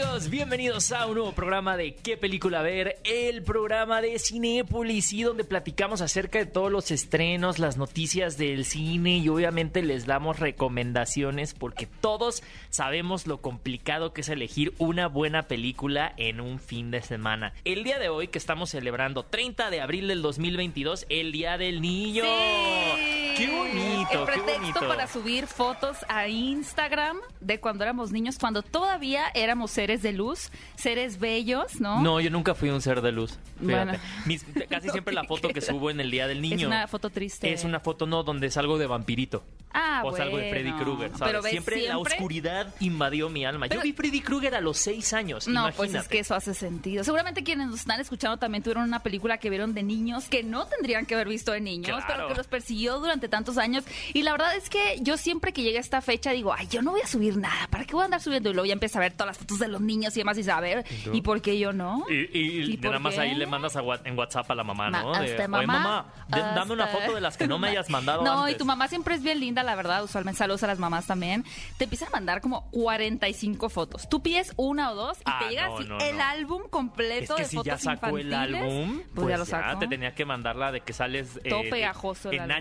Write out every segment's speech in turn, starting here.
Amigos, bienvenidos a un nuevo programa de ¿Qué película ver? El programa de Cinépolis y donde platicamos acerca de todos los estrenos, las noticias del cine y obviamente les damos recomendaciones porque todos sabemos lo complicado que es elegir una buena película en un fin de semana. El día de hoy que estamos celebrando 30 de abril del 2022, el Día del Niño. Sí. ¡Qué bonito! El qué pretexto bonito. para subir fotos a Instagram de cuando éramos niños, cuando todavía éramos seres de luz, seres bellos, ¿no? No, yo nunca fui un ser de luz. Fíjate. Bueno. Mis- casi No siempre la foto que subo en el Día del Niño. Es una foto triste. Es una foto, no, donde salgo de vampirito. Ah, o salgo de bueno. Freddy Krueger, ¿sabes? Pero ves, siempre, la oscuridad invadió mi alma. Yo vi Freddy Krueger a los seis años, No, imagínate. pues es que eso hace sentido. Seguramente quienes nos están escuchando también tuvieron una película que vieron de niños que no tendrían que haber visto de niños, Claro. pero que los persiguió durante tantos años. Y la verdad es que yo siempre que llega esta fecha digo, ay, yo no voy a subir nada, ¿para qué voy a andar subiendo? Y luego ya empiezo a ver todas las fotos de los niños y demás y saber? ¿y por qué yo no? Y, y ¿Y nada más ahí le mandas a en WhatsApp a la mamá, ¿no? De, "Oye, mamá, mamá, de- dame una foto de las que no me hayas mandado No, antes. y tu mamá siempre es bien linda, la verdad. Usualmente saludos a las mamás también. Te empiezan a mandar como 45 fotos. Tú pides una o dos y Ah, te llega no, así no, el no. álbum completo Es que de si fotos ya sacó el infantiles, álbum, pues, ya lo ya sacó. te tenía que mandarla de que sales eh, Todo de- pegajoso el en álbum.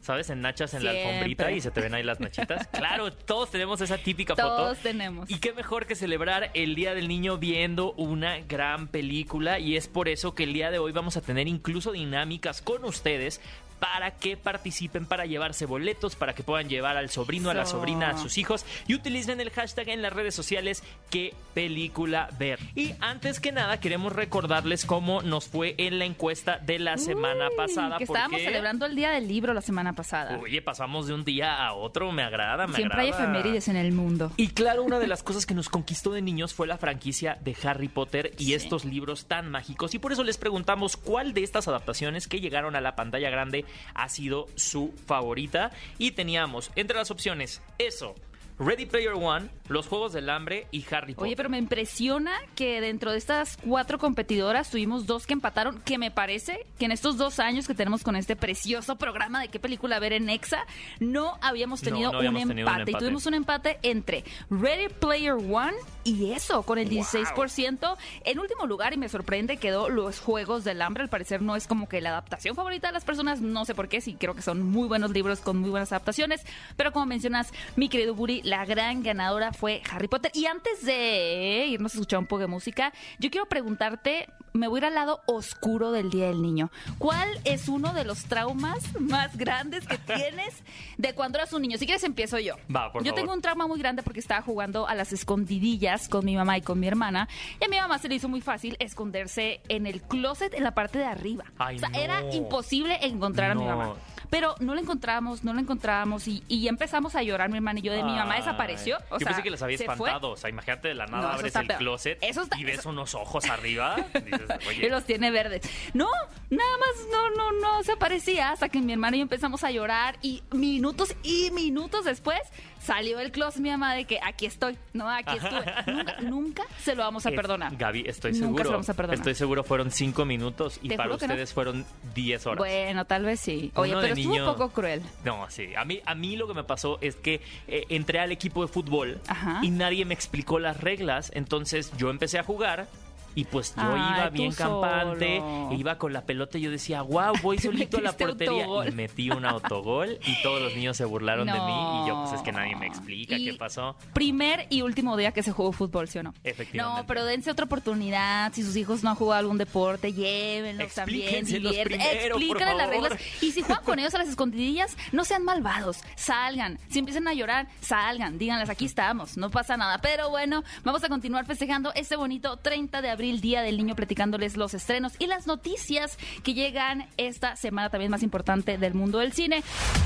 ¿Sabes? En nachas en la alfombrita y se te ven ahí las nachitas. Claro, todos tenemos esa típica foto. Todos tenemos. Y qué mejor que celebrar el Día del Niño viendo una gran película y es por eso que el día de hoy vamos a tener incluso dinámicas con ustedes para que participen, para llevarse boletos, para que puedan llevar al sobrino, a la sobrina, a sus hijos y utilicen el hashtag en las redes sociales qué película ver. Y antes que nada queremos recordarles cómo nos fue en la encuesta de la semana Uy, pasada. Que estábamos porque, celebrando el Día del Libro la semana pasada. Oye, pasamos de un día a otro, me agrada, me Siempre hay agrada. efemérides en el mundo. Y claro, una de las cosas que nos conquistó de niños fue la franquicia de Harry Potter y Sí. estos libros tan mágicos. Y por eso les preguntamos cuál de estas adaptaciones que llegaron a la pantalla grande ha sido su favorita. Y teníamos entre las opciones eso, Ready Player One, Los Juegos del Hambre y Harry Potter. Oye, pero me impresiona que dentro de estas cuatro competidoras tuvimos dos que empataron, que me parece que en estos dos años que tenemos con este precioso programa de qué película ver en Exa, no habíamos tenido, no habíamos un, tenido un empate. Y tuvimos un empate entre Ready Player One y eso, con el 16%. En último lugar, y me sorprende, quedó Los Juegos del Hambre. Al parecer no es como que la adaptación favorita de las personas, no sé por qué, sí creo que son muy buenos libros con muy buenas adaptaciones. Pero como mencionas, mi querido Buri, la gran ganadora fue Harry Potter. Y antes de irnos a escuchar un poco de música, yo quiero preguntarte, me voy a ir al lado oscuro del Día del Niño. ¿Cuál es uno de los traumas más grandes que tienes de cuando eras un niño? Si quieres empiezo yo. Va, por yo favor. tengo un trauma muy grande porque estaba jugando a las escondidillas con mi mamá y con mi hermana. Y a mi mamá se le hizo muy fácil esconderse en el closet en la parte de arriba. Ay, o sea, no. era imposible encontrar a mi mamá. Pero no la encontramos, no la encontrábamos y, y empezamos a llorar mi hermana y yo de mi mamá Ay. Desapareció. O Yo sea, pensé que las había se fue. espantado. O sea, imagínate de la nada No, abres el peor. closet Eso está- y ves eso- unos ojos arriba. Dices, y oye, los tiene verdes. No, nada más no, no, no se aparecía hasta que mi hermana y yo empezamos a llorar y minutos y minutos después salió el closet mi mamá de que aquí estoy, no, aquí estuve. Nunca, nunca se lo vamos a Es- perdonar. Gaby, estoy Nunca seguro. se lo vamos a perdonar. Estoy seguro fueron cinco minutos y para no. ustedes fueron 10 horas. Bueno, tal vez sí. Oye, Uno pero estuvo niño- un poco cruel. No, sí. A mí, a mí lo que me pasó es que eh, entré al equipo de fútbol Ajá. y nadie me explicó las reglas. Entonces yo empecé a jugar. Y pues yo Ay, iba bien campante, solo. iba con la pelota y yo decía, wow, voy solito a la portería. autogol. Y metí un autogol y todos los niños se burlaron de mí. Y yo, pues es que nadie me explica Y qué pasó. Primer y último día que se jugó fútbol, ¿sí o no? Efectivamente. No, pero dense otra oportunidad. Si sus hijos no han jugado algún deporte, llévenlos también. Explícale las reglas. Y si juegan con ellos a las escondidillas, no sean malvados. Salgan. Si empiezan a llorar, salgan. Díganles, aquí estamos. No pasa nada. Pero bueno, vamos a continuar festejando este bonito 30 de abril, Día del Niño, platicándoles los estrenos y las noticias que llegan esta semana también más importante del mundo del cine.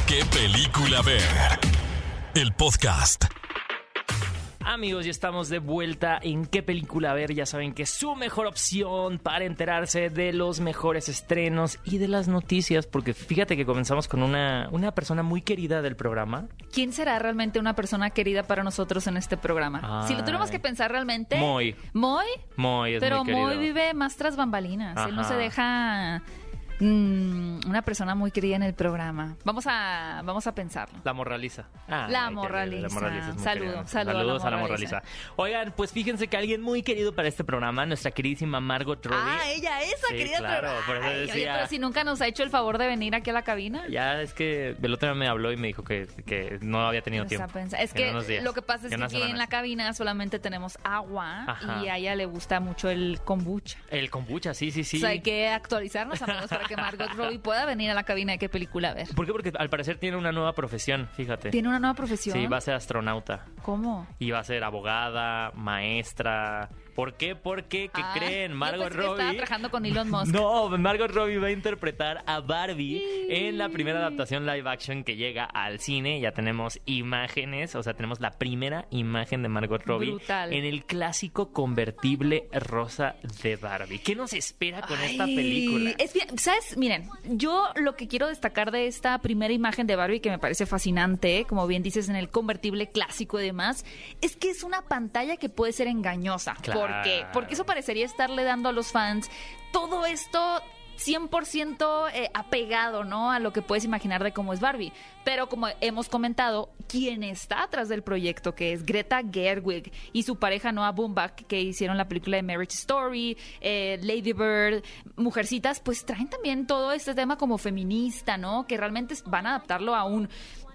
¿Qué película ver? El podcast. Amigos, ya estamos de vuelta en qué película ver. Ya saben que es su mejor opción para enterarse de los mejores estrenos y de las noticias. Porque fíjate que comenzamos con una, una persona muy querida del programa. ¿Quién será realmente una persona querida para nosotros en este programa? Si lo Ay. que pensar realmente. Moy. Moy. Moy es Pero muy vive más tras bambalinas. Él no se deja. Mm, una persona muy querida en el programa. Vamos a, vamos a pensarlo. La morraliza. Ah, La morraliza. La morraliza es muy Saludo, saludo a la Saludos a la morraliza. Oigan, pues fíjense que alguien muy querido para este programa, nuestra queridísima Margot Robbie. Ah, ella, esa Sí, querida. claro, pero, por eso Ay, oye, decía- pero si nunca nos ha hecho el favor de venir aquí a la cabina. Ya es que el otro día me habló y me dijo que, que no había tenido tiempo. pensa- Es que lo que pasa es que aquí en la cabina solamente tenemos agua Ajá. y a ella le gusta mucho el kombucha. El kombucha, sí, sí, sí. O sea, hay que actualizarnos, amigos, para que Margot Robbie pueda venir a la cabina de qué película ver. ¿Por qué? Porque al parecer tiene una nueva profesión, fíjate. ¿Tiene una nueva profesión? Sí, va a ser astronauta. ¿Cómo? Y va a ser abogada, maestra. ¿Por qué? Porque, ¿qué Ah, creen? yo Margot pensé que estaba Robbie. trabajando con Elon Musk. No, Margot Robbie va a interpretar a Barbie en la primera adaptación live action que llega al cine. Ya tenemos imágenes, o sea, tenemos la primera imagen de Margot Robbie Brutal. en el clásico convertible rosa de Barbie. ¿Qué nos espera con esta película? Es bien, ¿sabes? Miren, yo lo que quiero destacar de esta primera imagen de Barbie, que me parece fascinante, como bien dices, en el convertible clásico y demás, es que es una pantalla que puede ser engañosa. Claro. ¿Por qué? Porque eso parecería estarle dando a los fans todo esto 100% eh, apegado, ¿no? A lo que puedes imaginar de cómo es Barbie. Pero como hemos comentado, quien está atrás del proyecto, que es Greta Gerwig y su pareja Noah Baumbach, que hicieron la película de Marriage Story, eh, Lady Bird, Mujercitas, pues traen también todo este tema como feminista, ¿no? Que realmente van a adaptarlo a un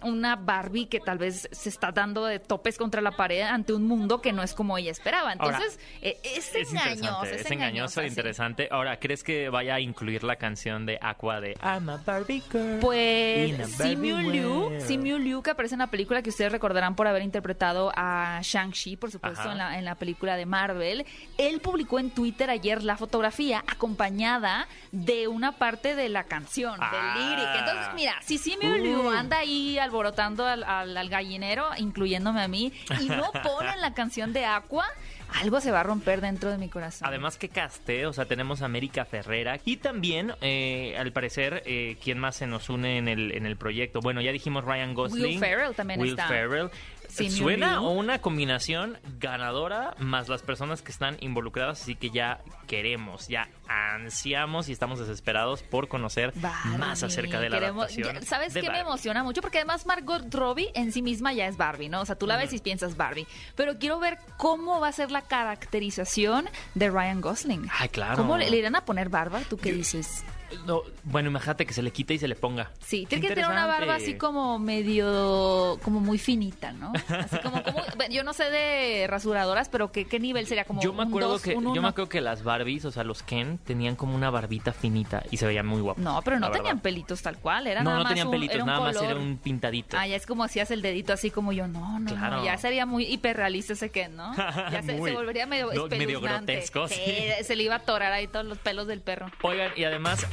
una Barbie que tal vez se está dando de topes contra la pared ante un mundo que no es como ella esperaba. Ahora, Entonces, eh, es, Es engañoso, es, es engañoso e interesante. Ahora, ¿crees que vaya a incluir la canción de Aqua de I'm a Barbie girl? Pues Simu Liu, world"? Simu Liu, que aparece en la película que ustedes recordarán por haber interpretado a Shang-Chi, por supuesto, en la, en la película de Marvel. Él publicó en Twitter ayer la fotografía acompañada de una parte de la canción, Ah. del lyric. Entonces, mira, si Simu Liu Uh. anda ahí alborotando al, al- al gallinero, incluyéndome a mí, y no ponen la canción de Aqua, algo se va a romper dentro de mi corazón. Además que caste, o sea, tenemos a América Ferrera y también, eh, al parecer, eh, ¿quién más se nos une en el, en el proyecto? Bueno, ya dijimos Ryan Gosling. Will Ferrell también Will está. Ferrell. Simu Suena una combinación ganadora más las personas que están involucradas, así que ya queremos, ya ansiamos y estamos desesperados por conocer Barbie, más acerca de la queremos- adaptación. ya- ¿Sabes qué me emociona mucho? Porque además Margot Robbie en sí misma ya es Barbie, ¿no? O sea, tú la ves y piensas Barbie. Pero quiero ver cómo va a ser la caracterización de Ryan Gosling. Ay, claro. ¿Cómo le, le irán a poner barba? ¿Tú qué dices? No, bueno, imagínate que se le quite y se le ponga. Sí, tiene que tener una barba así como medio, como muy finita, ¿no? Así como, como- yo no sé de rasuradoras, pero ¿qué, qué nivel sería? Como yo me un acuerdo dos, que un yo me acuerdo que las Barbies, o sea, los Ken tenían como una barbita finita y se veían muy guapos. No, pero no tenían pelitos tal cual, era No, nada no más tenían un- pelitos, nada más era un pintadito. Ah, ya es como hacías el dedito así como yo. No, no, Claro. no. Ya sería muy hiperrealista ese Ken, ¿no? Ya se, volvería medio medio grotesco, sí. Se le iba a atorar ahí todos los pelos del perro. Oigan, y además,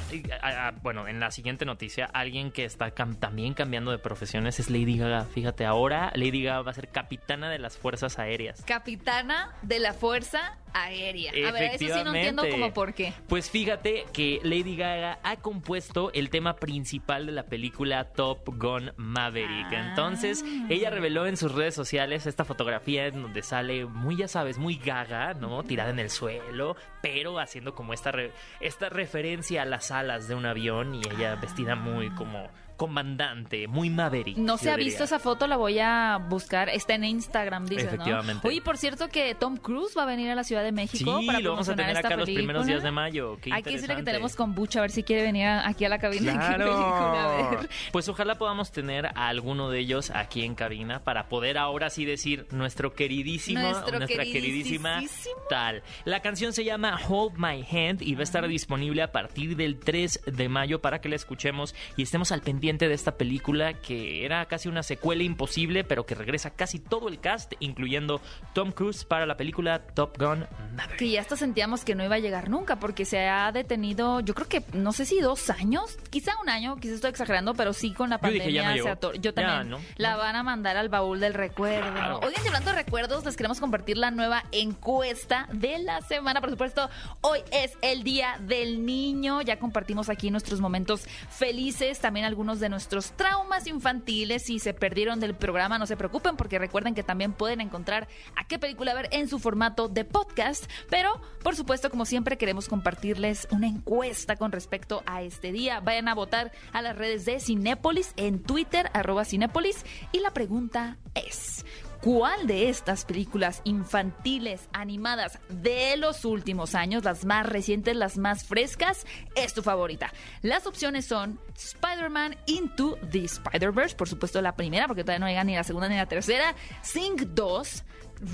bueno, en la siguiente noticia, alguien que está también cambiando de profesiones es Lady Gaga. Fíjate, ahora Lady Gaga va a ser capitana de las Fuerzas Aéreas. Capitana de la Fuerza Aérea. A ver, eso sí no entiendo como por qué. Pues fíjate que Lady Gaga ha compuesto el tema principal de la película Top Gun Maverick. Ah. Entonces, ella reveló en sus redes sociales esta fotografía en donde sale muy, ya sabes, muy gaga, ¿no? Tirada en el suelo, pero haciendo como esta, re- esta referencia a las alas de un avión y ella vestida muy como comandante, muy Maverick. No se ha diría. visto esa foto, la voy a buscar. Está en Instagram, dices, Efectivamente. ¿no? Oye, por cierto que Tom Cruise va a venir a la Ciudad de México Sí, para lo vamos a tener acá los primeros días de mayo. Qué Hay que decirle que tenemos kombucha a ver si quiere venir aquí a la cabina. Claro. ver. Pues ojalá podamos tener a alguno de ellos aquí en cabina para poder ahora sí decir nuestro queridísimo, Nuestro nuestra queridísima tal. La canción se llama Hold My Hand y va a estar disponible a partir del 3 de mayo para que la escuchemos y estemos al pendiente de esta película que era casi una secuela imposible, pero que regresa casi todo el cast, incluyendo Tom Cruise para la película Top Gun Maverick. Que ya hasta sentíamos que no iba a llegar nunca, porque se ha detenido, yo creo que, no sé si dos años, quizá un año, quizá estoy exagerando, pero sí con la Yo dije, pandemia ya no se llegó. ator- Yo Ya, también. ¿no? La van a mandar al baúl del recuerdo. Claro. Oigan, y hablando de recuerdos, les queremos compartir la nueva encuesta de la semana. Por supuesto, hoy es el Día del Niño. Ya compartimos aquí nuestros momentos felices, también algunos de nuestros traumas infantiles. Si se perdieron del programa, no se preocupen porque recuerden que también pueden encontrar a qué película ver en su formato de podcast. Pero, por supuesto, como siempre, queremos compartirles una encuesta con respecto a este día. Vayan a votar a las redes de Cinépolis en Twitter, arroba Cinépolis. Y la pregunta es... ¿Cuál de estas películas infantiles animadas de los últimos años, las más recientes, las más frescas, es tu favorita? Las opciones son Spider-Man Into the Spider-Verse, por supuesto la primera, porque todavía no llega ni la segunda ni la tercera, Sing 2,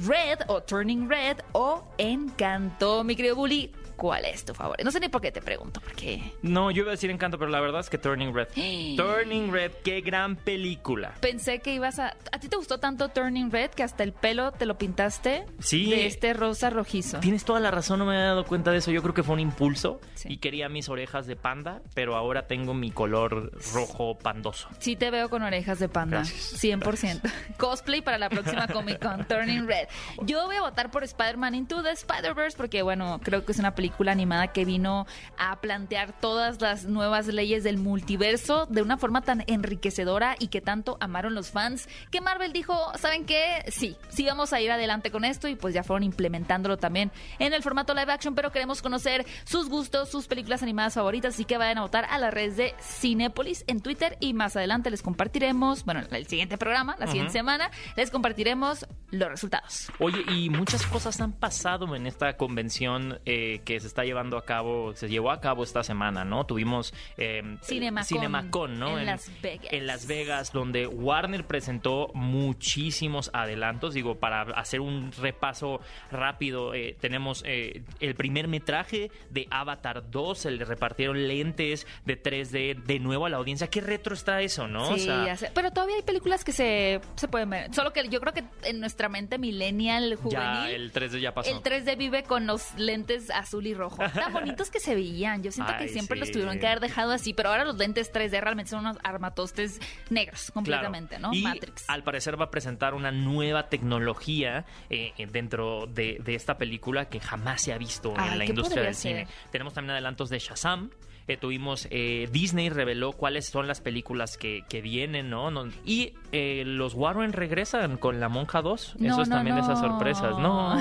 Red o Turning Red o Encanto. Mi querido Bully, ¿cuál es tu favorito? No sé ni por qué te pregunto, porque No, yo iba a decir Encanto, pero la verdad es que Turning Red. Turning Red, qué gran película. pensé que ibas a... ¿A ti te gustó tanto Turning Red que hasta el pelo te lo pintaste Sí. de este rosa rojizo? Tienes toda la razón, no me había dado cuenta de eso. Yo creo que fue un impulso Sí. y quería mis orejas de panda, pero ahora tengo mi color rojo pandoso. Sí te veo con orejas de panda, Gracias, 100%. Cosplay para la próxima Comic Con, Turning Red. Yo voy a votar por Spider-Man Into the Spider-Verse porque, bueno, creo que es una película animada que vino a plantear todas las nuevas leyes del multiverso de una forma tan enriquecedora y que tanto amaron los fans que Marvel dijo, ¿saben qué? Sí, sí vamos a ir adelante con esto y pues ya fueron implementándolo también en el formato live action, pero queremos conocer sus gustos, sus películas animadas favoritas, así que vayan a votar a las redes de Cinépolis en Twitter y más adelante les compartiremos, bueno, en el siguiente programa, la siguiente semana, les compartiremos los resultados. Oye, y muchas cosas han pasado en esta convención eh, que se está llevando a cabo, se llevó a cabo esta semana, ¿no? Tuvimos eh, Cinemacon, Cinemacon, ¿no? en Las Vegas. En Las Vegas, donde Warner presentó muchísimos adelantos. Digo, para hacer un repaso rápido, eh, tenemos eh, el primer metraje de Avatar 2, se le repartieron lentes de 3D de nuevo a la audiencia. Qué retro está eso, ¿no? O Sí, sea, ya sé. pero todavía hay películas que se, se pueden ver. Solo que yo creo que en nuestra mente millennial juvenil, ya el 3D ya pasó. el 3D vive con los lentes azul y rojo. Tan bonitos que se veían. Yo siento Ay, que siempre sí. los tuvieron que haber dejado así, pero ahora los lentes 3D realmente son unos armatostes negros completamente, Claro. ¿no? Y Matrix. al parecer va a presentar una nueva tecnología eh, eh, dentro de, de esta película que jamás se ha visto Ay, en la ¿qué industria del cine. Tenemos también adelantos de Shazam. Eh, tuvimos eh, Disney reveló cuáles son las películas que, que vienen, ¿no? No- Y eh, los Warren regresan con La Monja 2. No, Eso es no, también esas sorpresas. No,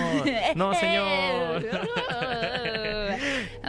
no, señor.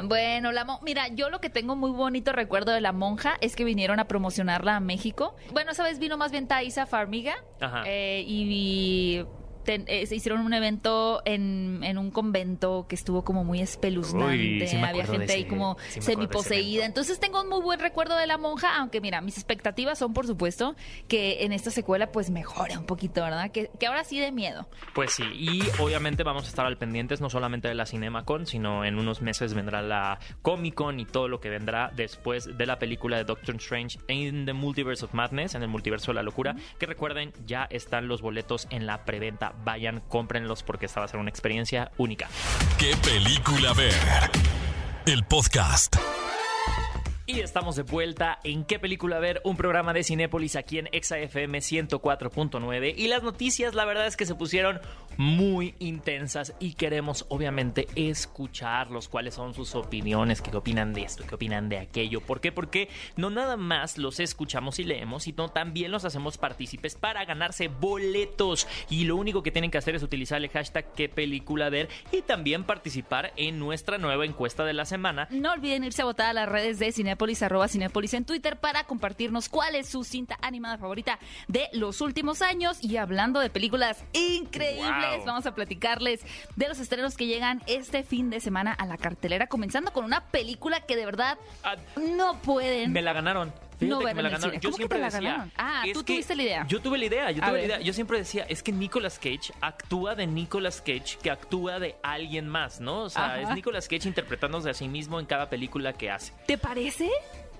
Bueno, la mira, yo lo que tengo muy bonito recuerdo de la monja es que vinieron a promocionarla a México. Bueno, esa vez vino más bien Thaisa Farmiga Ajá. eh, y ten- eh, se hicieron un evento en, en un convento que estuvo como muy espeluznante. Uy, sí me Había gente ahí como sí semiposeída. Entonces tengo un muy buen recuerdo de la monja, aunque mira, mis expectativas son por supuesto que en esta secuela pues mejore un poquito, ¿verdad? Que, que ahora sí de miedo. Pues sí, y obviamente vamos a estar al pendientes no solamente de la CinemaCon, sino en unos meses vendrá la Comic Con y todo lo que vendrá después de la película de Doctor Strange in the Multiverse of Madness, en el multiverso de la locura. Que recuerden, ya están los boletos en la preventa. Vayan, cómprenlos porque esta va a ser una experiencia única. ¿Qué película ver? El podcast. Y estamos de vuelta en ¿Qué película ver? Un programa de Cinépolis aquí en ExaFM 104.9. Y las noticias, la verdad es que se pusieron muy intensas y queremos obviamente escucharlos. ¿Cuáles son sus opiniones? ¿Qué opinan de esto? ¿Qué opinan de aquello? ¿Por qué? Porque no nada más los escuchamos y leemos, sino también los hacemos partícipes para ganarse boletos. Y lo único que tienen que hacer es utilizar el hashtag ¿Qué película ver? Y también participar en nuestra nueva encuesta de la semana No olviden irse a votar a las redes de Cinépolis, arroba Cinépolis en Twitter para compartirnos cuál es su cinta animada favorita de los últimos años. Y hablando de películas increíbles. Vamos a platicarles de los estrenos que llegan este fin de semana a la cartelera, comenzando con una película que de verdad Ah, no pueden... Me la ganaron. No que me la ganaron. Yo ¿Cómo que siempre la decía. ganaron? Ah, tú tuviste la idea. Yo tuve la idea, yo A tuve la idea. Yo siempre decía, es que Nicolas Cage actúa de Nicolas Cage que actúa de alguien más, ¿no? O sea, Ajá. es Nicolas Cage interpretándose a sí mismo en cada película que hace. ¿Te parece?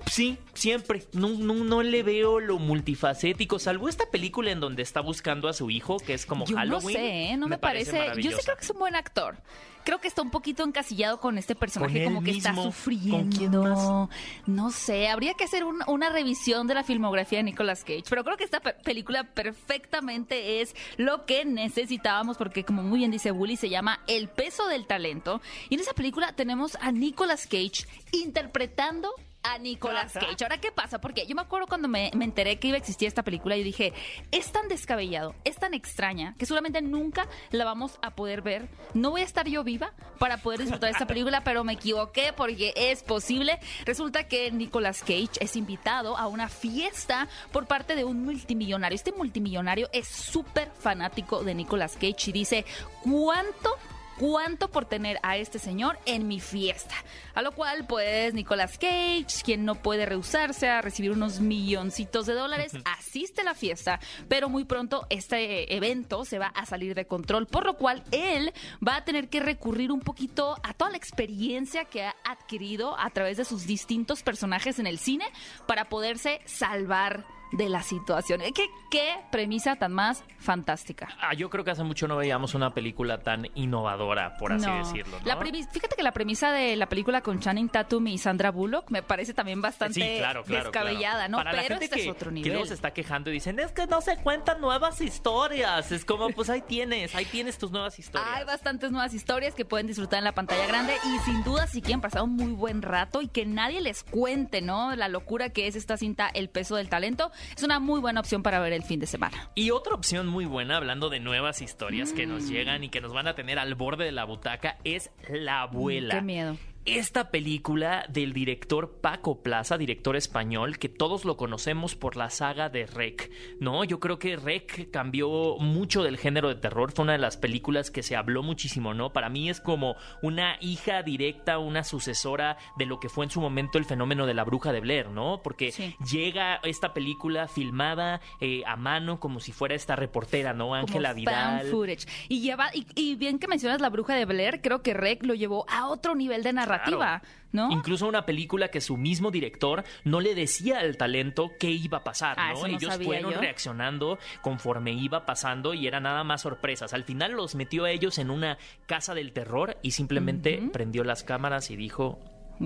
Sí, siempre. No, no, no le veo lo multifacético, salvo esta película en donde está buscando a su hijo, que es como Yo Halloween. no sé, ¿eh? no me, parece. Yo sí creo que es un buen actor. Creo que está un poquito encasillado con este personaje, como que está sufriendo. ¿Con quién más? No sé, habría que hacer un- una revisión de la filmografía de Nicolas Cage. Pero creo que esta pe- película perfectamente es lo que necesitábamos, porque como muy bien dice Bully, se llama El peso del talento. Y en esa película tenemos a Nicolas Cage interpretando a Nicolas Cage. Ahora, ¿qué pasa? Porque yo me acuerdo cuando me, me enteré que iba a existir esta película y dije, es tan descabellado, es tan extraña, que seguramente nunca la vamos a poder ver. No voy a estar yo viva para poder disfrutar esta película, pero me equivoqué porque es posible. Resulta que Nicolas Cage es invitado a una fiesta por parte de un multimillonario. Este multimillonario es súper fanático de Nicolas Cage y dice, ¿cuánto cuánto por tener a este señor en mi fiesta. A lo cual, pues, Nicolas Cage, quien no puede rehusarse a recibir unos milloncitos de dólares, asiste a la fiesta, pero muy pronto este evento se va a salir de control, por lo cual él va a tener que recurrir un poquito a toda la experiencia que ha adquirido a través de sus distintos personajes en el cine para poderse salvar de la situación. ¿Qué, qué premisa tan más fantástica? Ah, yo creo que hace mucho no veíamos una película tan innovadora, por así No. decirlo. ¿no? La fíjate que la premisa de la película con Channing Tatum y Sandra Bullock me parece también bastante Sí, claro, claro, descabellada, claro. ¿no? Para la Pero gente este que, es otro que nivel. luego se está quejando y dicen, es que no se cuentan nuevas historias. Es como, pues ahí tienes, ahí tienes tus nuevas historias. Hay bastantes nuevas historias que pueden disfrutar en la pantalla grande y sin duda si quieren pasar un muy buen rato y que nadie les cuente, ¿no? La locura que es esta cinta El peso del talento, es una muy buena opción para ver el fin de semana. Y otra opción muy buena, hablando de nuevas historias que Mm. nos llegan y que nos van a tener al borde de la butaca, es La Abuela. Qué miedo. Esta película del director Paco Plaza, director español, que todos lo conocemos por la saga de Rec, ¿no? Yo creo que Rec cambió mucho del género de terror, fue una de las películas que se habló muchísimo, ¿no? Para mí es como una hija directa, una sucesora de lo que fue en su momento el fenómeno de la bruja de Blair, ¿no? Porque Sí. llega esta película filmada eh, a mano como si fuera esta reportera, ¿no? Ángela Vidal. footage. Y, lleva, y, y bien que mencionas La Bruja de Blair, creo que Rec lo llevó a otro nivel de narrativa, Claro. ¿no? Incluso una película que su mismo director no le decía al talento qué iba a pasar, Ah, ¿no? Ellos fueron yo. reaccionando conforme iba pasando y era nada más sorpresas. Al final los metió a ellos en una casa del terror y simplemente prendió las cámaras y dijo,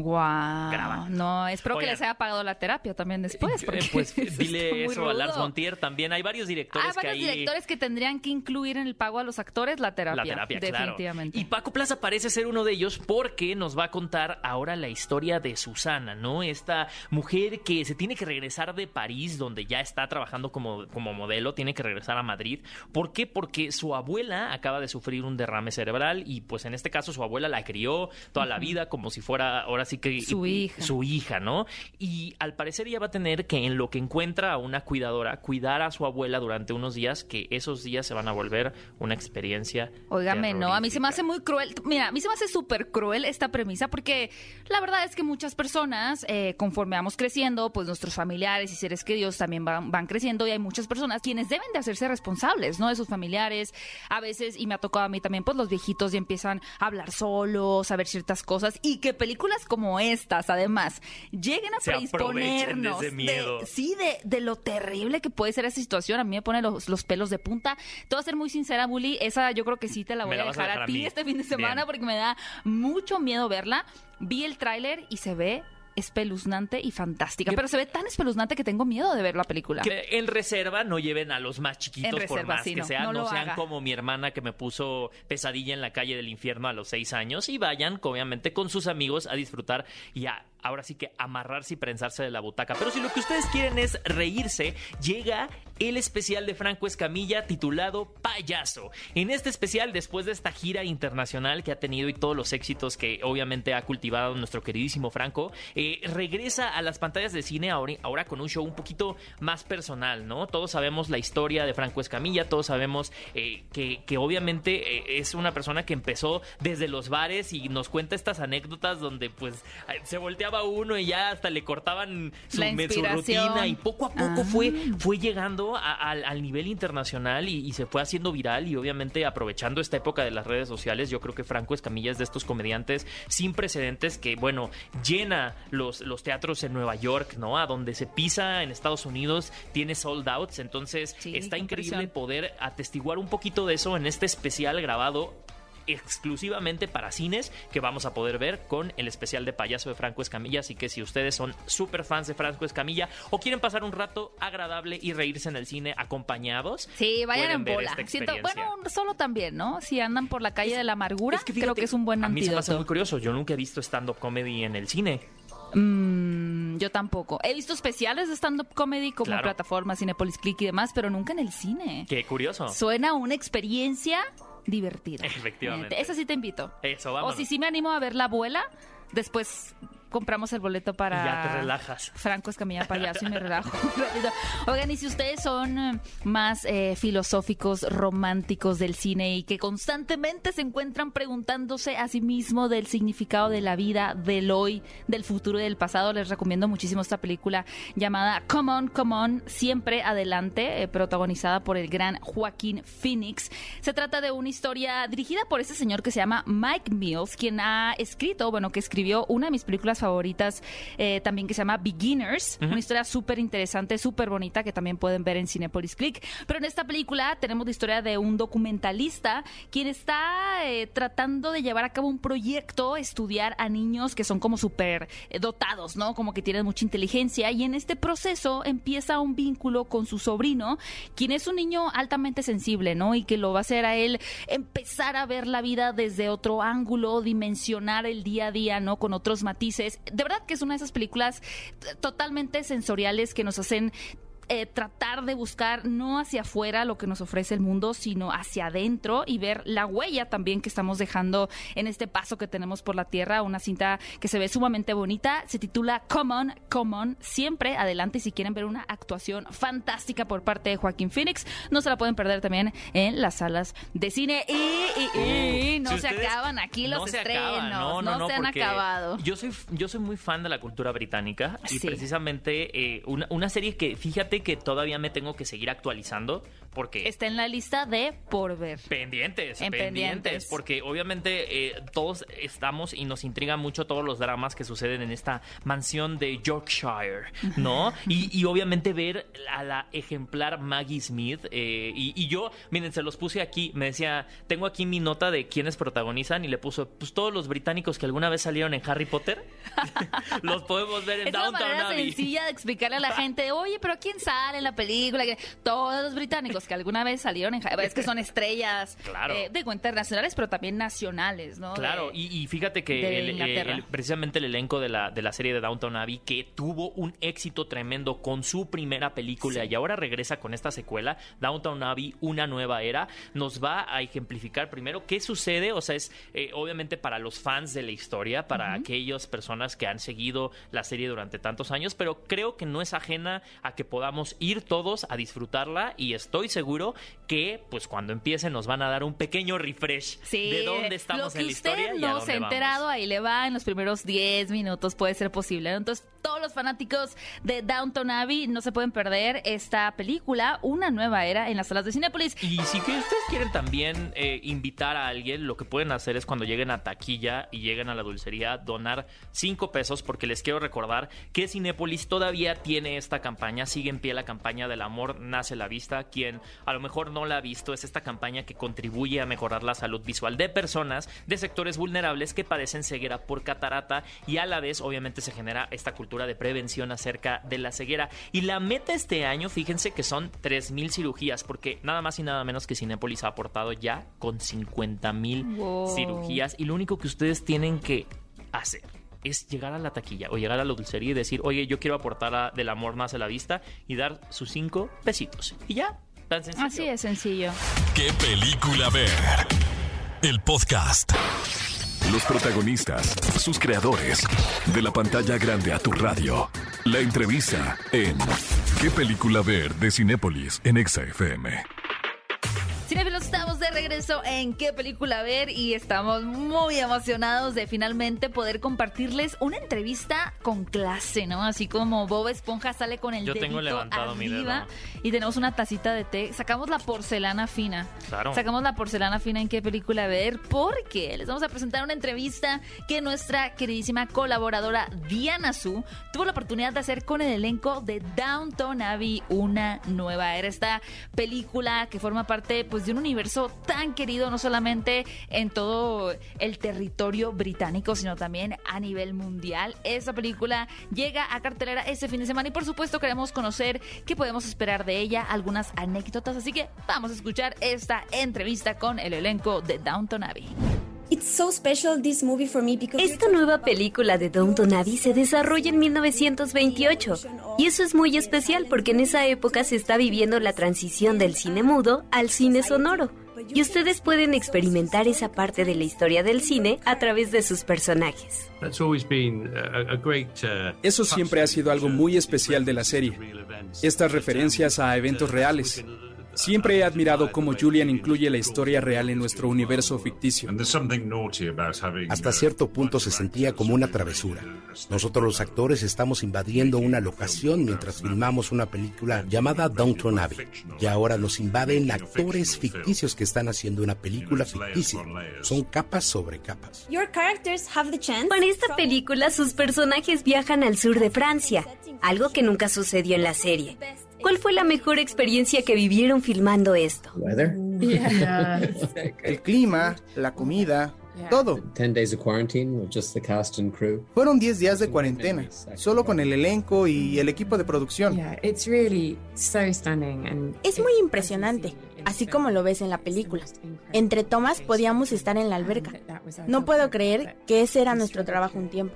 Guau. Graba. No, espero que les haya pagado la terapia también después. eh, Porque pues dile eso a Lars Trier también. Hay varios directores Hay que varios ahí... directores que tendrían que incluir en el pago a los actores la terapia. La terapia, claro. definitivamente. Y Paco Plaza parece ser uno de ellos porque nos va a contar ahora la historia de Susana, ¿no? Esta mujer que se tiene que regresar de París, donde ya está trabajando como, como modelo, tiene que regresar a Madrid. ¿Por qué? Porque su abuela acaba de sufrir un derrame cerebral y pues en este caso su abuela la crió toda la vida como si fuera ahora sí que Su hija. su hija, ¿no? Y al parecer ella va a tener que en lo que encuentra a una cuidadora, cuidar a su abuela durante unos días, que esos días se van a volver una experiencia. Óigame, no, a mí se me hace muy cruel. Mira, a mí se me hace súper cruel esta premisa porque la verdad es que muchas personas, eh, conforme vamos creciendo, pues nuestros familiares y seres queridos también van, van creciendo y hay muchas personas quienes deben de hacerse responsables, ¿no? De sus familiares. A veces, y me ha tocado a mí también, pues los viejitos ya empiezan a hablar solos, a ver ciertas cosas y que películas como estas, además, lleguen a Se de predisponernos. ese miedo. sí, de, de lo terrible que puede ser esa situación. A mí me pone los, los pelos de punta. Te voy a ser muy sincera, Bully. Esa yo creo que sí te la voy la a dejar a, ti mí. este fin de semana Bien. porque me da mucho miedo verla. Vi el tráiler y se ve espeluznante y fantástica. Pero se ve tan espeluznante que tengo miedo de ver la película. Que en reserva no lleven a los más chiquitos En por más sí, que no, sean, no sean haga. como mi hermana que me puso pesadilla en la calle del infierno a los seis años y vayan, obviamente, con sus amigos a disfrutar y a ahora sí que amarrarse y prensarse de la butaca. Pero si lo que ustedes quieren es reírse, llega el especial de Franco Escamilla titulado Payaso. En este especial, después de esta gira internacional que ha tenido y todos los éxitos que obviamente ha cultivado nuestro queridísimo Franco, eh, regresa a las pantallas de cine ahora, ahora con un show un poquito más personal, ¿no? Todos sabemos la historia de Franco Escamilla, todos sabemos eh, que, obviamente eh, es una persona que empezó desde los bares y nos cuenta estas anécdotas donde pues se volteaba uno y ya hasta le cortaban su, rutina y poco a poco Ah. fue, fue llegando a- al, al nivel internacional y, y se fue haciendo viral y obviamente aprovechando esta época de las redes sociales, yo creo que Franco Escamilla es de estos comediantes sin precedentes que, bueno, llena los, los teatros en Nueva York, ¿no? A donde se pisa en Estados Unidos, tiene sold outs, entonces Sí, está increíble poder atestiguar un poquito de eso en este especial grabado exclusivamente para cines que vamos a poder ver con el especial de payaso de Franco Escamilla. Así que si ustedes son súper fans de Franco Escamilla o quieren pasar un rato agradable y reírse en el cine acompañados, Sí, vayan en bola. Siento, bueno, solo también, ¿no? Si andan por la calle de la amargura, Es que creo que es un buen a mí se me hace antídoto. muy curioso. Yo nunca he visto stand-up comedy en el cine. Mm, yo tampoco. He visto especiales de stand-up comedy como Claro. plataformas, Cinepolis Click y demás, pero nunca en el cine. Qué curioso. Suena una experiencia divertida. Efectivamente. Esa sí te invito. Eso, O si sí me animo a ver La Abuela, después compramos el boleto para... Y ya te relajas. Franco Escamilla Payaso y me relajo. Oigan, y si ustedes son eh, más eh, filosóficos, románticos del cine y que constantemente se encuentran preguntándose a sí mismo del significado de la vida, del hoy, del futuro y del pasado, les recomiendo muchísimo esta película llamada Come On, Come On, Siempre Adelante, eh, protagonizada por el gran Joaquín Phoenix. Se trata de una historia dirigida por ese señor que se llama Mike Mills, quien ha escrito, bueno, que escribió una de mis películas favoritas eh, también que se llama Beginners, una historia súper interesante, súper bonita que también pueden ver en Cinepolis Click. Pero en esta película tenemos la historia de un documentalista quien está eh, tratando de llevar a cabo un proyecto, estudiar a niños que son como súper eh, dotados, ¿no? Como que tienen mucha inteligencia y en este proceso empieza un vínculo con su sobrino, quien es un niño altamente sensible, ¿no? Y que lo va a hacer a él empezar a ver la vida desde otro ángulo, dimensionar el día a día, ¿no? Con otros matices. De verdad que es una de esas películas totalmente sensoriales que nos hacen eh, tratar de buscar no hacia afuera lo que nos ofrece el mundo, sino hacia adentro y ver la huella también que estamos dejando en este paso que tenemos por la tierra. Una cinta que se ve sumamente bonita. Se titula Come On, Come On. Siempre adelante. Y si quieren ver una actuación fantástica por parte de Joaquín Phoenix, no se la pueden perder también en las salas de cine. Y, y- y no Si se acaban aquí los no estrenos. acaban, no, no, no, se han acabado. Yo soy, yo soy muy fan de la cultura británica y Sí. precisamente eh, una, una serie que fíjate que todavía me tengo que seguir actualizando porque Está en la lista de por ver. Pendientes, En pendientes, pendientes. porque obviamente eh, todos estamos y nos intriga mucho todos los dramas que suceden en esta mansión de Yorkshire, ¿no? y, y obviamente ver a la ejemplar Maggie Smith, eh, y, y yo, miren, se los puse aquí, me decía, tengo aquí mi nota de quiénes protagonizan y le puso, pues todos los británicos que alguna vez salieron en Harry Potter, los podemos ver en Es una Downtown manera Abbey. sencilla de explicarle a la gente, oye, pero ¿quién sale en la película? Que Todos los británicos que alguna vez salieron en... Es que son estrellas Claro. eh, digo, internacionales, pero también nacionales, ¿no? Claro, De- y, y fíjate que el- el- precisamente el elenco de la, de la serie de Downton Abbey, que tuvo un éxito tremendo con su primera película y ahora regresa con esta secuela, Downton Abbey, una nueva era, nos va a ejemplificar primero qué sucede, o sea, es eh, obviamente para los fans de la historia, para aquellas personas que han seguido la serie durante tantos años, pero creo que no es ajena a que podamos ir todos a disfrutarla y estoy seguro que pues cuando empiece nos van a dar un pequeño refresh Sí, de dónde estamos lo en la historia a no se ha vamos. enterado, ahí le va en los primeros 10 minutos, puede ser posible. ¿no? Entonces, todos los fanáticos de Downton Abbey no se pueden perder esta película, una nueva era en las salas de Cinépolis. Y si que ustedes quieren también eh, invitar a alguien, lo que pueden hacer es cuando lleguen a taquilla y lleguen a la dulcería, donar 5 pesos, porque les quiero recordar que Cinépolis todavía tiene esta campaña, sigue en pie la campaña del amor nace la vista. Quien a lo mejor no la ha visto es esta campaña que contribuye a mejorar la salud visual de personas de sectores vulnerables que padecen ceguera por catarata y a la vez obviamente se genera esta cultura de prevención acerca de la ceguera. Y la meta este año, fíjense que son 3.000 cirugías, porque nada más y nada menos que Cinépolis ha aportado ya con 50.000 Wow. cirugías y lo único que ustedes tienen que hacer es llegar a la taquilla o llegar a la dulcería y decir, oye, yo quiero aportar a Del Amor Nace la Vista y dar sus cinco pesitos. Y ya, tan sencillo. Así es sencillo. ¿Qué película ver? El podcast. Los protagonistas, sus creadores. De la pantalla grande a tu radio. La entrevista en ¿Qué película ver? de Cinépolis en Exa regreso en qué película ver y estamos muy emocionados de finalmente poder compartirles una entrevista con clase, ¿no? Así como Bob Esponja sale con el Yo tengo levantado mi arriba dedo. y tenemos una tacita de té. Sacamos la porcelana fina. Claro. Sacamos la porcelana fina en qué película ver porque les vamos a presentar una entrevista que nuestra queridísima colaboradora Diana Su tuvo la oportunidad de hacer con el elenco de Downton Abbey, una nueva era. Esta película que forma parte pues de un universo tan querido no solamente en todo el territorio británico, sino también a nivel mundial. Esta película llega a cartelera este fin de semana y por supuesto queremos conocer qué podemos esperar de ella, algunas anécdotas, así que vamos a escuchar esta entrevista con el elenco de Downton Abbey. Esta nueva película de Downton Abbey se desarrolla en 1928 y eso es muy especial porque en esa época se está viviendo la transición del cine mudo al cine sonoro y ustedes pueden experimentar esa parte de la historia del cine a través de sus personajes. Eso siempre ha sido algo muy especial de la serie. Estas referencias a eventos reales. Siempre he admirado cómo Julian incluye la historia real en nuestro universo ficticio. Hasta cierto punto se sentía como una travesura. Nosotros los actores estamos invadiendo una locación mientras filmamos una película llamada Downton Abbey. Y ahora nos invaden actores ficticios que están haciendo una película ficticia. Son capas sobre capas. Para esta película sus personajes viajan al sur de Francia, algo que nunca sucedió en la serie. ¿Cuál fue la mejor experiencia que vivieron filmando esto? El clima, la comida, todo. Fueron 10 días de cuarentena, solo con el elenco y el equipo de producción. Es muy impresionante, así como lo ves en la película. Entre tomas podíamos estar en la alberca. No puedo creer que ese era nuestro trabajo un tiempo.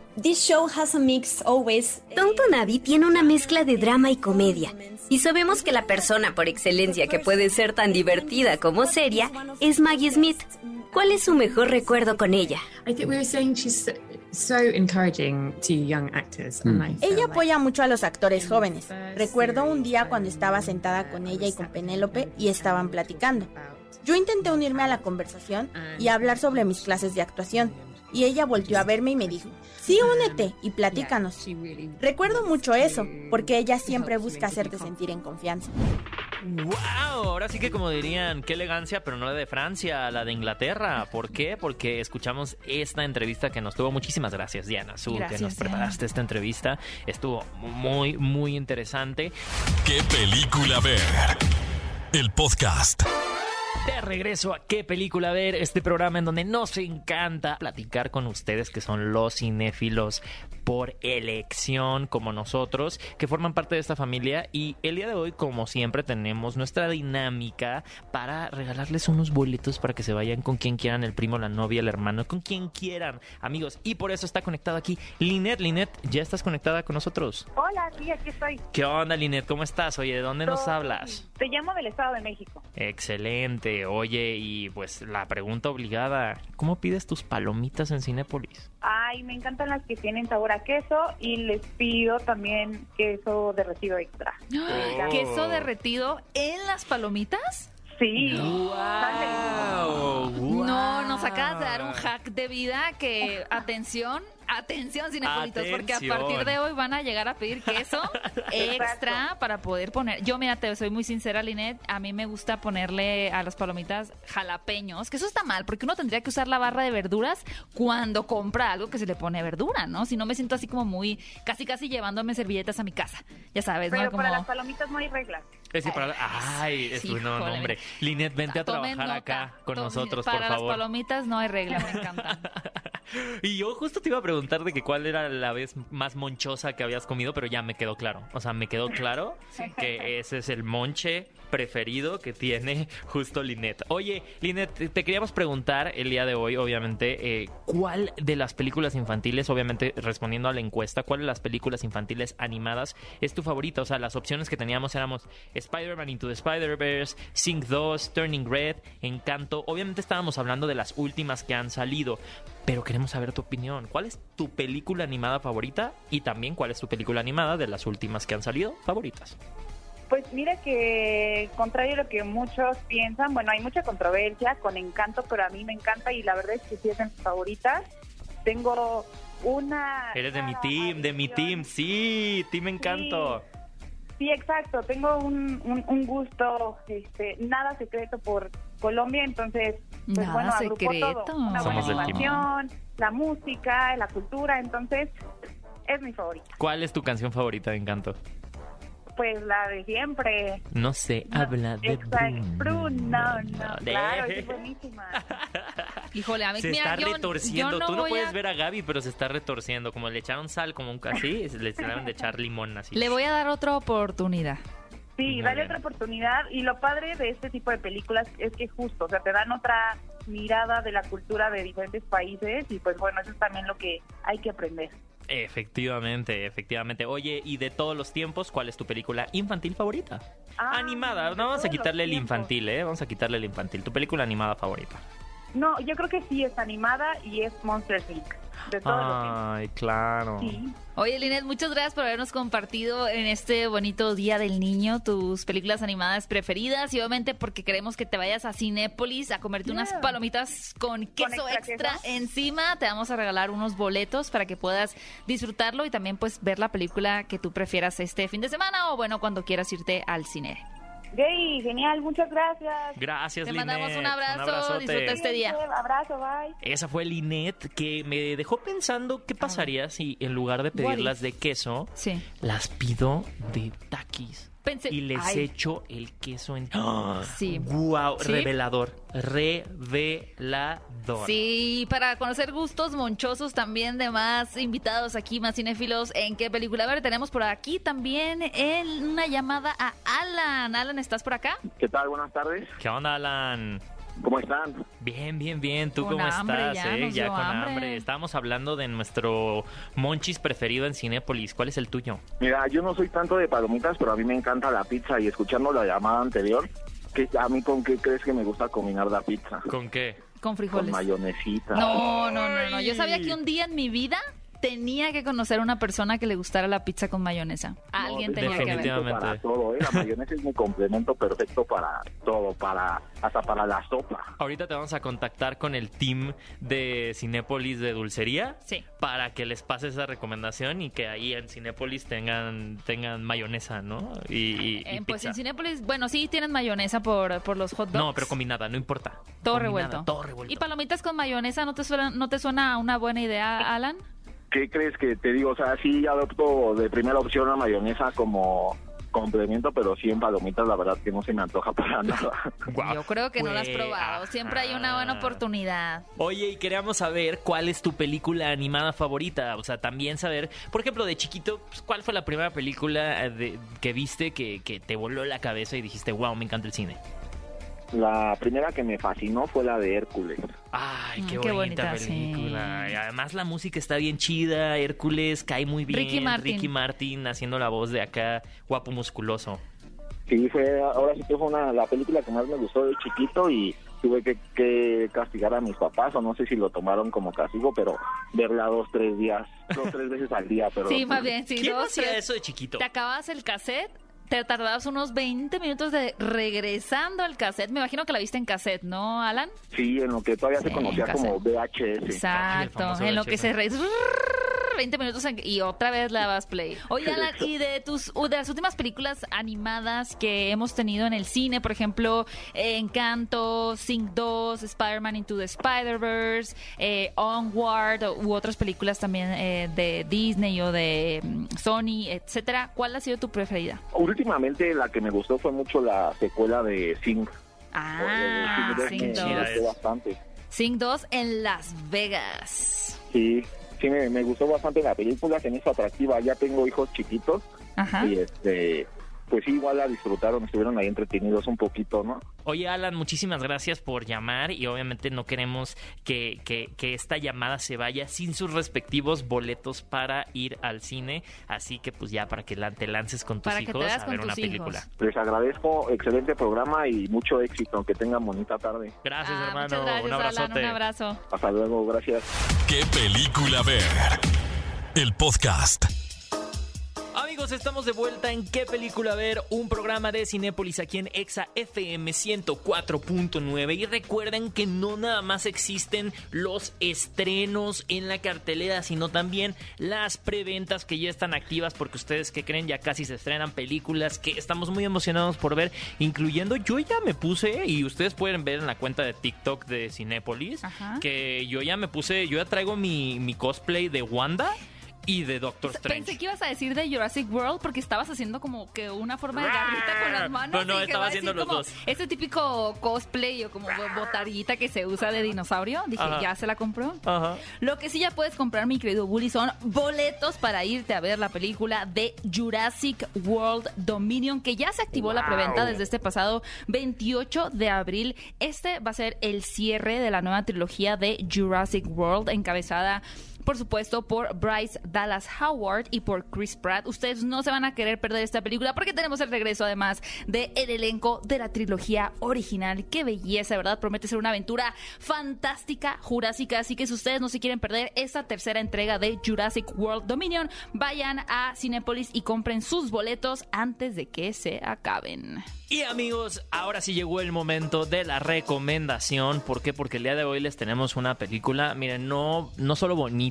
Downton Abbey tiene una mezcla de drama y comedia. Y sabemos que la persona por excelencia que puede ser tan divertida como seria es Maggie Smith. ¿Cuál es su mejor recuerdo con ella? Ella apoya mucho a los actores jóvenes. Recuerdo un día cuando estaba sentada con ella y con Penélope y estaban platicando. Yo intenté unirme a la conversación y hablar sobre mis clases de actuación. Y ella volvió a verme y me dijo, sí, únete y platícanos. Recuerdo mucho eso, porque ella siempre busca hacerte sentir en confianza. ¡Wow! Ahora sí que como dirían, qué elegancia, pero no la de Francia, la de Inglaterra. ¿Por qué? Porque escuchamos esta entrevista que nos tuvo. Muchísimas gracias, Diana Su, que nos preparaste esta entrevista. Estuvo muy, muy interesante. ¿Qué película ver? El podcast. De regreso a qué película ver, este programa en donde nos encanta platicar con ustedes que son los cinéfilos por elección como nosotros, que forman parte de esta familia y el día de hoy como siempre tenemos nuestra dinámica para regalarles unos boletos para que se vayan con quien quieran, el primo, la novia, el hermano, con quien quieran, amigos. Y por eso está conectado aquí Linet. Linet, ¿ya estás conectada con nosotros? Hola, sí, aquí estoy. ¿Qué onda, Linet? ¿Cómo estás? Oye, ¿de dónde nos hablas? Te llamo del Estado de México. Excelente. Oye, y pues la pregunta obligada, ¿cómo pides tus palomitas en Cinépolis? Ay, me encantan las que tienen sabor a queso y les pido también queso derretido extra. ¿Queso derretido en las palomitas? Sí. Wow, No, nos acabas de dar un hack de vida que, atención, atención cinepolitos, porque a partir de hoy van a llegar a pedir queso extra para poder poner. Yo, mira, te soy muy sincera, Linet, a mí me gusta ponerle a las palomitas jalapeños, que eso está mal, porque uno tendría que usar la barra de verduras cuando compra algo que se le pone verdura, ¿no? Si no me siento así como muy, casi casi llevándome servilletas a mi casa, ya sabes, Pero ¿no? para las palomitas no hay reglas. Es decir, para- Ay, es Sí, un híjole. nombre. Linet, vente a trabajar nota. acá con nosotros, Para por las favor. palomitas no hay regla, me encantan. Y yo justo te iba a preguntar de que cuál era la vez más monchosa que habías comido, pero ya me quedó claro. O sea, me quedó claro que ese es el monche preferido que tiene justo Linet. Oye, Linet, te- te queríamos preguntar el día de hoy, obviamente, eh, ¿cuál de las películas infantiles, obviamente respondiendo a la encuesta, cuál de las películas infantiles animadas es tu favorita? O sea, las opciones que teníamos éramos Spider-Man Into the Spider-Verse, Sync 2, Turning Red, Encanto. Obviamente estábamos hablando de las últimas que han salido, pero queremos saber tu opinión. ¿Cuál es tu película animada favorita? Y también, ¿cuál es tu película animada de las últimas que han salido favoritas? Pues mira que, contrario a lo que muchos piensan, bueno, hay mucha controversia con Encanto, pero a mí me encanta y la verdad es que sí es de mis favoritas. Tengo una... Eres de mi team, de mi team, sí, Team Encanto. Sí, exacto. Tengo un, un, un gusto, este, nada secreto por Colombia, entonces, pues Nada bueno, secreto. todo. Una Somos buena animación, la música, la cultura, entonces, es mi favorita. ¿Cuál es tu canción favorita de Encanto? Pues la de siempre. No se habla de. Bruno. Bruno, no, De- claro, es buenísima. Híjole, a mí Se mira, está yo- retorciendo. yo no Tú no puedes a- ver a Gaby, pero se está retorciendo. Como le echaron sal, como un así, le deben de echar limón así. Le voy a dar otra oportunidad. Sí, Muy dale bien. otra oportunidad. Y lo padre de este tipo de películas es que justo, o sea, te dan otra mirada de la cultura de diferentes países y pues bueno, eso es también lo que hay que aprender. Efectivamente, efectivamente. Oye, y de todos los tiempos, ¿cuál es tu película infantil favorita? Ah, animada, no vamos a quitarle el infantil, ¿eh? Vamos a quitarle el infantil. ¿Tu película animada favorita? No, yo creo que sí es animada y es Monster Inc. De todo Ay, claro. Sí. Oye, Linet, muchas gracias por habernos compartido en este bonito Día del Niño tus películas animadas preferidas y obviamente porque queremos que te vayas a Cinépolis a comerte unas palomitas con queso extra, encima. Te vamos a regalar unos boletos para que puedas disfrutarlo y también pues ver la película que tú prefieras este fin de semana o bueno, cuando quieras irte al cine. Gay, genial, muchas gracias. Gracias, Te mandamos un abrazo, disfruta este día. abrazo, bye. Esa fue Linet que me dejó pensando qué pasaría si en lugar de pedirlas de queso, las pido de y les echo el queso en. ¡Ah! Sí. ¡Wow! Revelador. Revelador. Sí, para conocer gustos monchosos también de más invitados aquí, más cinéfilos, ¿en qué película? A ver, tenemos por aquí también en una llamada a Alan. Alan, ¿estás por acá? ¿Qué tal? Buenas tardes. ¿Qué onda, Alan? ¿Cómo están? Bien, bien, bien. ¿Tú cómo estás? Ya, eh? ya con hambre. Estábamos hablando de nuestro monchis preferido en Cinépolis. ¿Cuál es el tuyo? Mira, yo no soy tanto de palomitas, pero a mí me encanta la pizza y escuchando la llamada anterior, que a mí con qué crees que me gusta combinar la pizza? ¿Con qué? Con frijoles. Con mayonesita. No, no, no, no. Yo sabía que un día en mi vida tenía que conocer a una persona que le gustara la pizza con mayonesa. Alguien tenía que ver. Para todo, ¿eh? La mayonesa es mi complemento perfecto para todo, para hasta para la sopa. Ahorita te vamos a contactar con el team de Cinépolis de dulcería sí. para que les pase esa recomendación y que ahí en Cinépolis tengan tengan mayonesa, ¿no? Y, eh, pues en Cinépolis, bueno, sí tienen mayonesa por, por los hot dogs. No, pero combinada, no importa. Todo combinada, revuelto. Todo revuelto. ¿Y palomitas con mayonesa no te suena, no te suena una buena idea, Alan? ¿Qué crees que te digo? O sea, sí adopto de primera opción la mayonesa como complemento, pero sí en palomitas la verdad que no se me antoja para nada. Yo creo que no lo has probado. Siempre hay una buena oportunidad. Oye, y queríamos saber cuál es tu película animada favorita. O sea, también saber, por ejemplo, de chiquito, pues, ¿cuál fue la primera película de, que viste que, que te voló la cabeza y dijiste, wow, me encanta el cine? La primera que me fascinó fue la de Hércules. Ay, Mm, qué, qué bonita, bonita, película. sí. Y además la música está bien chida, Hércules cae muy bien. Ricky Martin. Ricky Martin haciendo la voz de acá, guapo musculoso. Sí, fue, ahora sí que fue una, la película que más me gustó de chiquito y tuve que, que castigar a mis papás, o no sé si lo tomaron como castigo, pero verla dos, tres días, dos, tres veces al día, pero... Sí, más bien, sí. ¿Quién dos, hacía sí. eso de chiquito? Te acabas el cassette, te tardabas unos 20 minutos de regresando al cassette. Me imagino que la viste en cassette, ¿no, Alan? Sí, en lo que todavía Sí, se conocía como. VHS. Exacto. famoso en lo que se re... 20 minutos en- y otra vez la vas play. Oye, Alan, y de tus de las últimas películas animadas que hemos tenido en el cine, por ejemplo, eh, Encanto, Sing 2, Spider-Man Into the Spider-Verse, eh, Onward u otras películas también eh, de Disney o de mm, Sony, etcétera, ¿cuál ha sido tu preferida? Últimamente la que me gustó fue mucho la secuela de Sing. Ah, Sing me 2. gustó bastante. Sing 2 en Las Vegas. Sí, sí me, me gustó bastante la película, se me hizo atractiva. Ya tengo hijos chiquitos Ajá. y este, pues sí, igual la disfrutaron, estuvieron ahí entretenidos un poquito, ¿no? Oye, Alan, muchísimas gracias por llamar y obviamente no queremos que, que, que esta llamada se vaya sin sus respectivos boletos para ir al cine. Así que pues ya para que la- te lances con tus Para que te hijos veas a con ver tus una hijos. película. Les agradezco, excelente programa y mucho éxito, que tengan bonita tarde. Gracias, Ah, hermano. Gracias, un Alan. abrazote. Un abrazo. Hasta luego, gracias. ¿Qué película ver? El podcast. Amigos, estamos de vuelta en ¿Qué película ver? Un programa de Cinépolis aquí en Exa FM 104.9 y recuerden que no nada más existen los estrenos en la cartelera, sino también las preventas que ya están activas porque ustedes que creen ya casi se estrenan películas que estamos muy emocionados por ver, incluyendo yo ya me puse y ustedes pueden ver en la cuenta de TikTok de Cinépolis Ajá. que yo ya me puse, yo ya traigo mi, mi cosplay de Wanda y de Doctor Strange. Pensé que ibas a decir de Jurassic World porque estabas haciendo como que una forma de garrita con las manos. No, no, estaba haciendo los dos. Ese típico cosplay o como botarguita que se usa de dinosaurio. Dije, ya se la compró. Ajá. Lo que sí ya puedes comprar, mi querido Bully, son boletos para irte a ver la película de Jurassic World Dominion, que ya se activó la preventa desde este pasado 28 de abril. Este va a ser el cierre de la nueva trilogía de Jurassic World, encabezada por supuesto, por Bryce Dallas Howard y por Chris Pratt. Ustedes no se van a querer perder esta película porque tenemos el regreso además del el elenco de la trilogía original. Qué belleza, ¿verdad? Promete ser una aventura fantástica, jurásica. Así que si ustedes no se quieren perder esta tercera entrega de Jurassic World Dominion, vayan a Cinepolis y compren sus boletos antes de que se acaben. Y amigos, ahora sí llegó el momento de la recomendación. ¿Por qué? Porque el día de hoy les tenemos una película, miren, no, no solo bonita,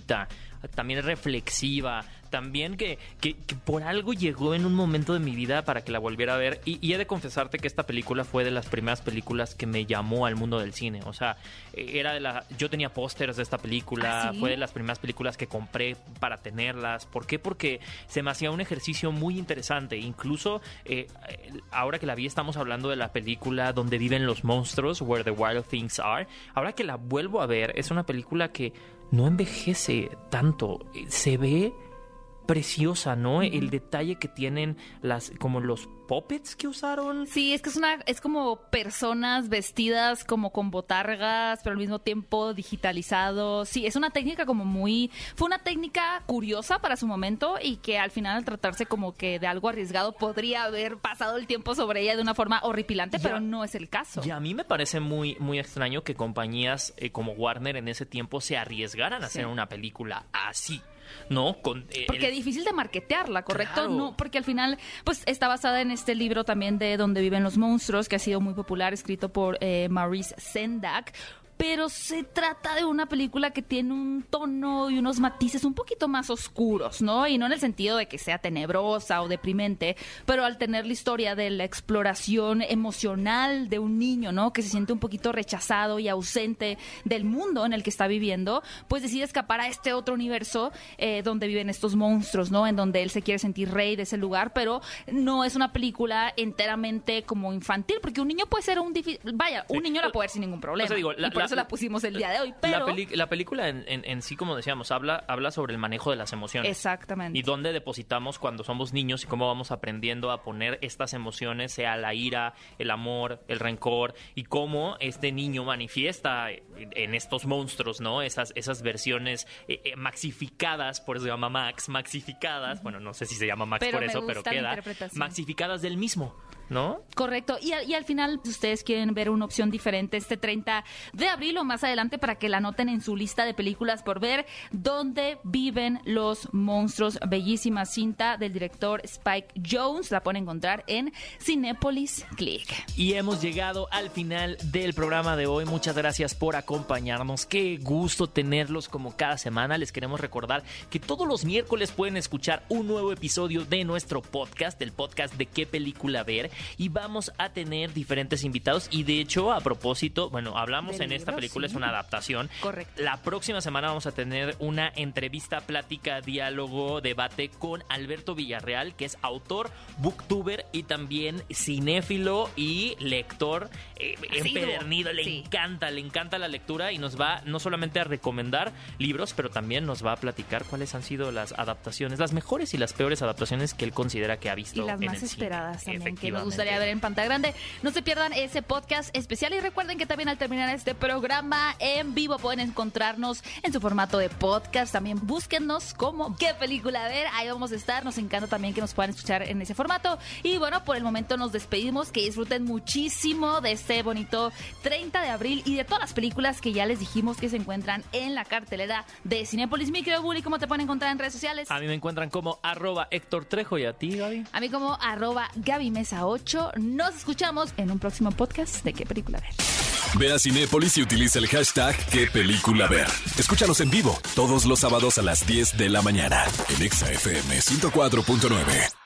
también reflexiva, también que, que, por algo llegó en un momento de mi vida para que la volviera a ver. Y, he de confesarte que esta película fue de las primeras películas que me llamó al mundo del cine. O sea, era de la. Yo tenía pósters de esta película. ¿Ah, fue de las primeras películas que compré para tenerlas. ¿Por qué? Porque se me hacía un ejercicio muy interesante. Incluso eh, ahora que la vi, estamos hablando de la película donde viven los monstruos, Where the Wild Things Are. Ahora que la vuelvo a ver, es una película que no envejece tanto. Se ve preciosa, ¿no? El detalle que tienen las como los puppets que usaron. Sí, es que es una es como personas vestidas como con botargas, pero al mismo tiempo digitalizado. Sí, es una técnica como muy fue una técnica curiosa para su momento y que al final al tratarse como que de algo arriesgado podría haber pasado el tiempo sobre ella de una forma horripilante, pero no es el caso. Y a mí me parece muy muy extraño que compañías eh, como Warner en ese tiempo se arriesgaran a hacer una película así. ¿No? Con, eh, porque es difícil de marketearla, ¿correcto? No, porque al final, pues está basada en este libro también de Donde viven los monstruos, que ha sido muy popular, escrito por eh, Maurice Sendak pero se trata de una película que tiene un tono y unos matices un poquito más oscuros, ¿no? Y no en el sentido de que sea tenebrosa o deprimente, pero al tener la historia de la exploración emocional de un niño, ¿no? Que se siente un poquito rechazado y ausente del mundo en el que está viviendo, pues decide escapar a este otro universo eh, donde viven estos monstruos, ¿no? En donde él se quiere sentir rey de ese lugar, pero no es una película enteramente como infantil, porque un niño puede ser un difícil, vaya, un niño la puede ver sin ningún problema la pusimos el día de hoy. Pero... La, película en, sí, como decíamos, habla, habla sobre el manejo de las emociones. Exactamente. Y dónde depositamos cuando somos niños y cómo vamos aprendiendo a poner estas emociones, sea la ira, el amor, el rencor, y cómo este niño manifiesta en estos monstruos, ¿no? Esas, esas versiones eh, eh, maxificadas, por eso se llama Max, maxificadas, bueno, no sé si se llama Max por eso, pero queda, maxificadas del mismo. ¿No? Correcto. Y, y, al final, si ustedes quieren ver una opción diferente este 30 de abril o más adelante para que la anoten en su lista de películas por ver, ¿Dónde viven los monstruos? Bellísima cinta del director Spike Jones. La pueden encontrar en Cinepolis Click. Y hemos llegado al final del programa de hoy. Muchas gracias por acompañarnos. Qué gusto tenerlos como cada semana. Les queremos recordar que todos los miércoles pueden escuchar un nuevo episodio de nuestro podcast, del podcast de qué película ver y vamos a tener diferentes invitados y de hecho a propósito, bueno, hablamos en esta película, es una adaptación. Correcto. La próxima semana vamos a tener una entrevista, plática, diálogo, debate con Alberto Villarreal, que es autor, booktuber y también cinéfilo y lector eh, empedernido. Le encanta, le encanta la lectura y nos va no solamente a recomendar libros, pero también nos va a platicar cuáles han sido las adaptaciones, las mejores y las peores adaptaciones que él considera que ha visto. Y las más esperadas también, que gustaría ver en pantalla grande. No se pierdan ese podcast especial y recuerden que también al terminar este programa en vivo pueden encontrarnos en su formato de podcast. También búsquennos como qué película ver. Ahí vamos a estar. Nos encanta también que nos puedan escuchar en ese formato. Y bueno, por el momento nos despedimos. Que disfruten muchísimo de este bonito 30 de abril y de todas las películas que ya les dijimos que se encuentran en la cartelera de Cinepolis. Micro Bully, ¿cómo te pueden encontrar en redes sociales? A mí me encuentran como arroba Héctor Trejo y a ti, Gaby. A mí como arroba Gaby Mesa 8 nos escuchamos en un próximo podcast de qué película ver. Ve a Cinépolis y utiliza el hashtag qué película ver. Escúchanos en vivo todos los sábados a las 10 de la mañana en ExaFM 104.9.